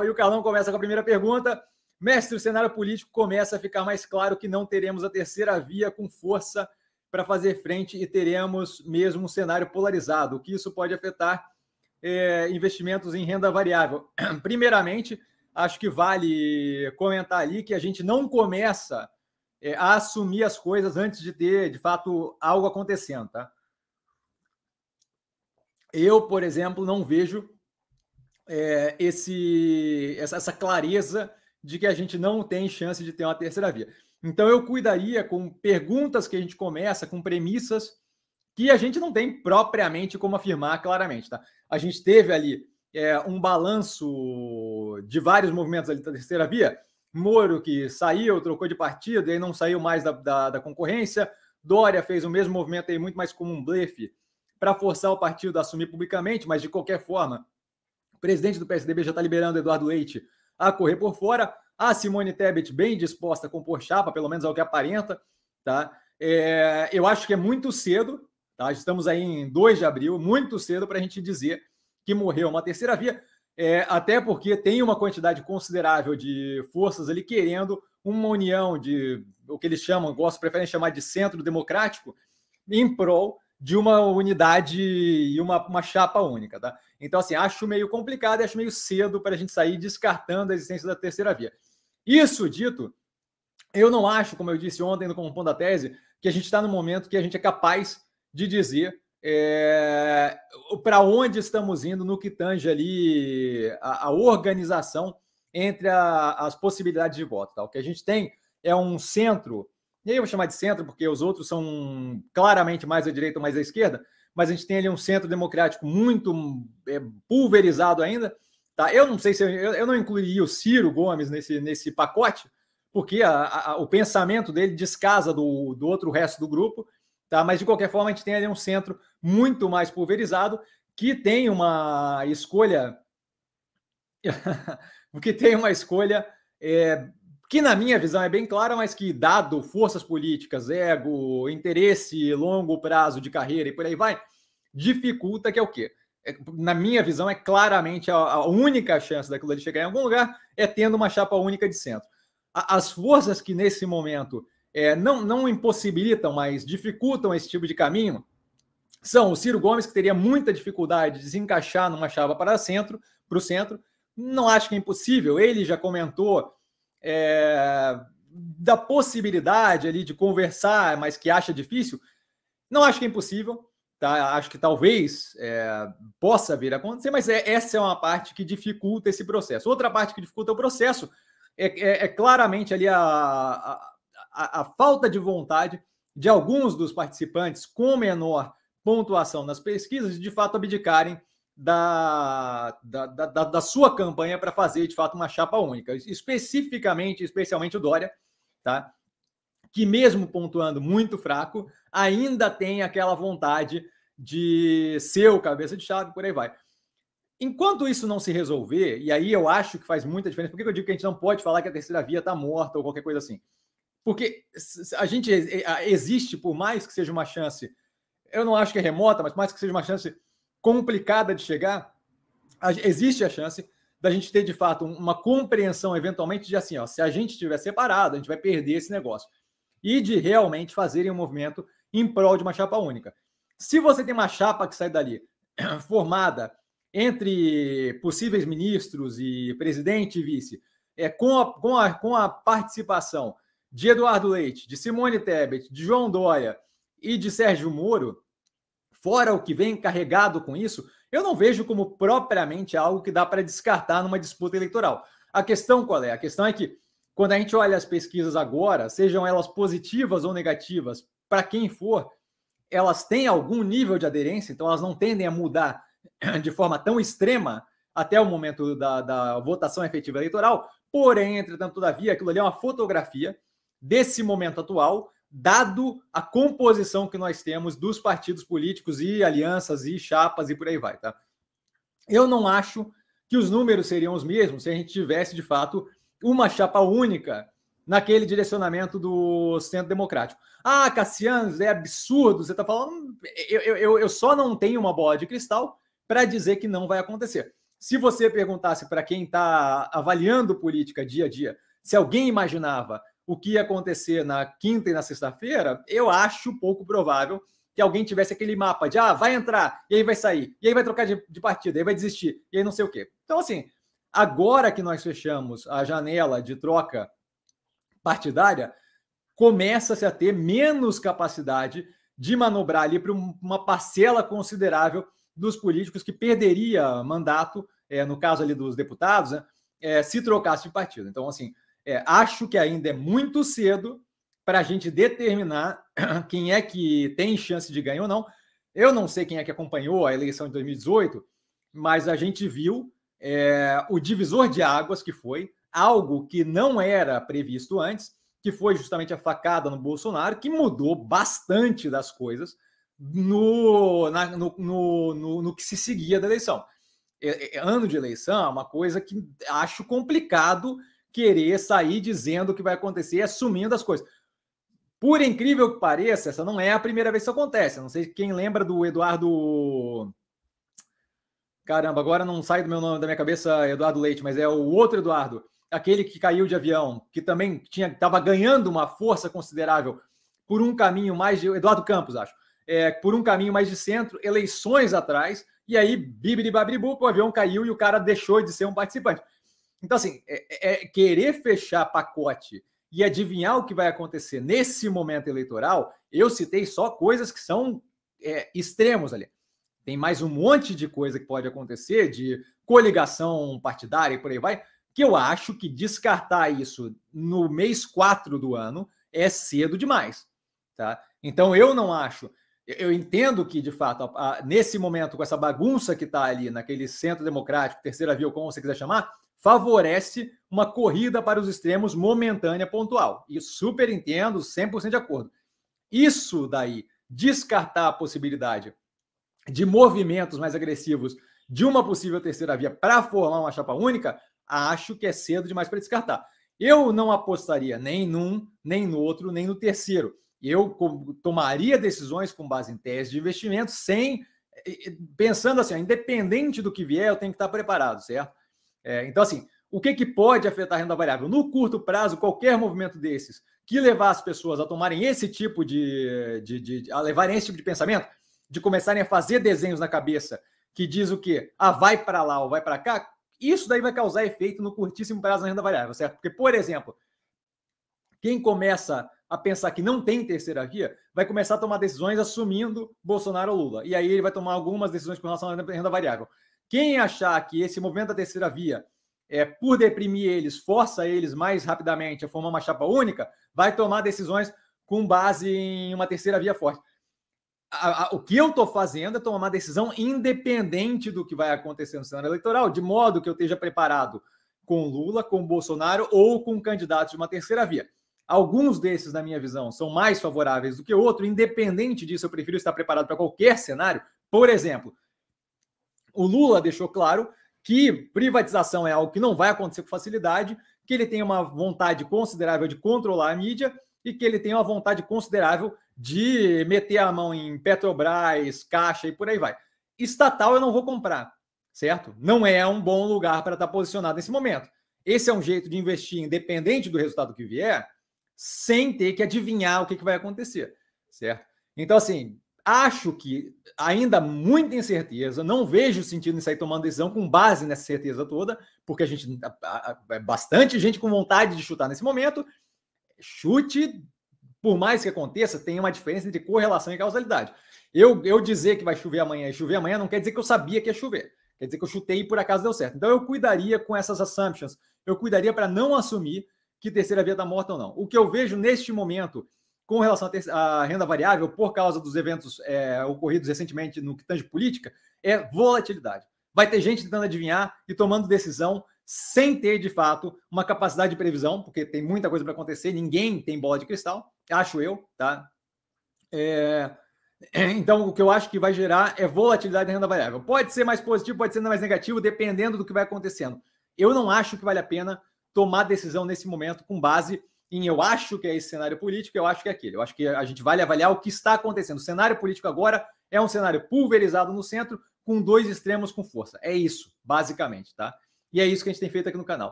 E o Carlão começa com a primeira pergunta. Mestre, o cenário político começa a ficar mais claro que não teremos a terceira via com força para fazer frente e teremos mesmo um cenário polarizado, o que isso pode afetar é, investimentos em renda variável. Primeiramente, acho que vale comentar ali que a gente não começa é, a assumir as coisas antes de ter, de fato, algo acontecendo, tá? Eu, por exemplo, não vejo é, esse, essa, essa clareza de que a gente não tem chance de ter uma terceira via. Então eu cuidaria com perguntas que a gente começa, com premissas que a gente não tem propriamente como afirmar claramente, tá? A gente teve ali é, um balanço de vários movimentos ali da terceira via. Moro que saiu, trocou de partido e não saiu mais da, da, da concorrência. Dória fez o mesmo movimento aí, muito mais como um blefe, para forçar o partido a assumir publicamente, mas de qualquer forma, presidente do PSDB já está liberando Eduardo Leite a correr por fora. A Simone Tebet bem disposta a compor chapa, pelo menos é o que aparenta. Tá? É, eu acho que é muito cedo, tá? estamos aí em 2 de abril, muito cedo para a gente dizer que morreu uma terceira via, é, até porque tem uma quantidade considerável de forças ali querendo uma união de o que eles chamam, gosto, preferem chamar de centro democrático, em prol de uma unidade e uma, uma chapa única, tá? Então, assim, acho meio complicado e acho meio cedo para a gente sair descartando a existência da terceira via. Isso dito, eu não acho, como eu disse ontem no Compondo da Tese, que a gente está no momento que a gente é capaz de dizer é, para onde estamos indo no que tange ali a, a organização entre a, as possibilidades de voto. Tá? O que a gente tem é um centro, e aí eu vou chamar de centro porque os outros são claramente mais à direita ou mais à esquerda, mas a gente tem ali um centro democrático muito é, pulverizado ainda, Tá? Eu não sei se eu, eu não incluiria o Ciro Gomes nesse, nesse pacote, porque a, a, o pensamento dele descasa do, do outro resto do grupo, tá? mas de qualquer forma a gente tem ali um centro muito mais pulverizado que tem uma escolha que tem uma escolha é, que na minha visão é bem clara, mas que dado forças políticas, ego, interesse, longo prazo de carreira e por aí vai, dificulta que é o quê? É, na minha visão, é claramente a, a, única chance daquilo de chegar em algum lugar é tendo uma chapa única de centro. A, as forças que nesse momento é, não, não impossibilitam, mas dificultam esse tipo de caminho são o Ciro Gomes, que teria muita dificuldade de se encaixar numa chapa para centro, para o centro. Não acho que é impossível. Ele já comentou é, da possibilidade ali de conversar, mas que acha difícil. Não acho que é impossível. Tá? Acho que talvez é, possa vir a acontecer, mas é, essa é uma parte que dificulta esse processo. Outra parte que dificulta o processo é, é, é claramente ali a, a, a, a, falta de vontade de alguns dos participantes com menor pontuação nas pesquisas de fato abdicarem da, da, da, da sua campanha para fazer de fato uma chapa única. Especificamente, especialmente o Dória, tá? que mesmo pontuando muito fraco, ainda tem aquela vontade de ser o cabeça de chave, por aí vai. Enquanto isso não se resolver, e aí eu acho que faz muita diferença, por que eu digo que a gente não pode falar que a terceira via está morta ou qualquer coisa assim? Porque a gente existe, por mais que seja uma chance, eu não acho que é remota, mas mais que seja uma chance complicada de chegar, existe a chance da gente ter de fato uma compreensão eventualmente de assim, ó, se a gente estiver separado, a gente vai perder esse negócio e de realmente fazerem um movimento em prol de uma chapa única. Se você tem uma chapa que sai dali formada entre possíveis ministros e presidente e vice, é, com, a, com, a, com a participação de Eduardo Leite, de Simone Tebet, de João Dória e de Sérgio Moro, fora o que vem carregado com isso, eu não vejo como propriamente algo que dá para descartar numa disputa eleitoral. A questão qual é? A questão é que quando a gente olha as pesquisas agora, sejam elas positivas ou negativas, para quem for, elas têm algum nível de aderência, então elas não tendem a mudar de forma tão extrema até o momento da, da votação efetiva eleitoral. Porém, entretanto, todavia, aquilo ali é uma fotografia desse momento atual, dado a composição que nós temos dos partidos políticos e alianças e chapas e por aí vai, tá? Eu não acho que os números seriam os mesmos se a gente tivesse, de fato, uma chapa única naquele direcionamento do centro democrático. Ah, Cassiano, é absurdo, você está falando. Eu, eu, eu só não tenho uma bola de cristal para dizer que não vai acontecer. Se você perguntasse para quem está avaliando política dia a dia, se alguém imaginava o que ia acontecer na quinta e na sexta-feira, eu acho pouco provável que alguém tivesse aquele mapa de ah, vai entrar, e aí vai sair, e aí vai trocar de, de partida, e aí vai desistir, e aí não sei o quê. Então, assim, agora que nós fechamos a janela de troca partidária, começa-se a ter menos capacidade de manobrar ali para uma parcela considerável dos políticos que perderia mandato, é, no caso ali dos deputados, né, é, se trocasse de partido. Então, assim, é, acho que ainda é muito cedo para a gente determinar quem é que tem chance de ganhar ou não. Eu não sei quem é que acompanhou a eleição de 2018, mas a gente viu é, o divisor de águas que foi algo que não era previsto antes, que foi justamente a facada no Bolsonaro, que mudou bastante das coisas no, na, no, no, no, no, que se seguia da eleição. É, é, ano de eleição é uma coisa que acho complicado querer sair dizendo o que vai acontecer, assumindo as coisas. Por incrível que pareça, essa não é a primeira vez que isso acontece. não sei quem lembra do Eduardo. Caramba, agora não sai do meu nome da minha cabeça Eduardo Leite, mas é o outro Eduardo, aquele que caiu de avião, que também tinha estava ganhando uma força considerável por um caminho mais de Eduardo Campos, acho é, por um caminho mais de centro, eleições atrás, e aí, bibiri babribu, o avião caiu e o cara deixou de ser um participante. Então, assim, é, é, é, querer fechar pacote e adivinhar o que vai acontecer nesse momento eleitoral, eu citei só coisas que são é, extremos ali. Tem mais um monte de coisa que pode acontecer, de coligação partidária e por aí vai, que eu acho que descartar isso no mês 4 do ano é cedo demais. Tá? Então, eu não acho eu entendo que, de fato, a, a, nesse momento, com essa bagunça que está ali, naquele centro democrático, terceira via, ou como você quiser chamar, favorece uma corrida para os extremos momentânea, pontual. E super entendo, 100% de acordo. Isso daí, descartar a possibilidade de movimentos mais agressivos de uma possível terceira via para formar uma chapa única, acho que é cedo demais para descartar. Eu não apostaria nem num, nem no outro, nem no terceiro eu tomaria decisões com base em tese de investimento, sem pensando assim, independente do que vier, eu tenho que estar preparado, certo? É, então, assim, o que, que pode afetar a renda variável? No curto prazo, qualquer movimento desses que levar as pessoas a tomarem esse tipo de, de, de a levarem esse tipo de pensamento, de começarem a fazer desenhos na cabeça que diz o quê? Ah, vai para lá ou vai para cá, isso daí vai causar efeito no curtíssimo prazo na renda variável, certo? Porque, por exemplo, quem começa a pensar que não tem terceira via, vai começar a tomar decisões assumindo Bolsonaro ou Lula. E aí ele vai tomar algumas decisões com relação à renda variável. Quem achar que esse movimento da terceira via, é, por deprimir eles, força eles mais rapidamente a formar uma chapa única, vai tomar decisões com base em uma terceira via forte. A, a, o que eu estou fazendo é tomar uma decisão independente do que vai acontecer no cenário eleitoral, de modo que eu esteja preparado com Lula, com Bolsonaro ou com candidatos de uma terceira via. Alguns desses, na minha visão, são mais favoráveis do que outro. Independente disso, eu prefiro estar preparado para qualquer cenário. Por exemplo, o Lula deixou claro que privatização é algo que não vai acontecer com facilidade, que ele tem uma vontade considerável de controlar a mídia e que ele tem uma vontade considerável de meter a mão em Petrobras, Caixa e por aí vai. Estatal eu não vou comprar, certo? Não é um bom lugar para estar posicionado nesse momento. Esse é um jeito de investir independente do resultado que vier, sem ter que adivinhar o que, que vai acontecer, certo? Então, assim, acho que ainda muita incerteza, não vejo sentido em sair tomando decisão com base nessa certeza toda, porque a gente é bastante gente com vontade de chutar nesse momento. Chute, por mais que aconteça, tem uma diferença entre correlação e causalidade. Eu, eu dizer que vai chover amanhã e chover amanhã não quer dizer que eu sabia que ia chover. Quer dizer que eu chutei e por acaso deu certo. Então eu cuidaria com essas assumptions. Eu cuidaria para não assumir que terceira via está morta ou não. O que eu vejo neste momento com relação à renda variável, por causa dos eventos é, ocorridos recentemente no que tange política, é volatilidade. Vai ter gente tentando adivinhar e tomando decisão sem ter, de fato, uma capacidade de previsão, porque tem muita coisa para acontecer, ninguém tem bola de cristal, acho eu, tá? É... Então, o que eu acho que vai gerar é volatilidade da renda variável. Pode ser mais positivo, pode ser mais negativo, dependendo do que vai acontecendo. Eu não acho que vale a pena tomar decisão nesse momento com base em eu acho que é esse cenário político, eu acho que é aquele. Eu acho que a gente vale avaliar o que está acontecendo. O cenário político agora é um cenário pulverizado no centro, com dois extremos com força. É isso, basicamente, tá? E é isso que a gente tem feito aqui no canal.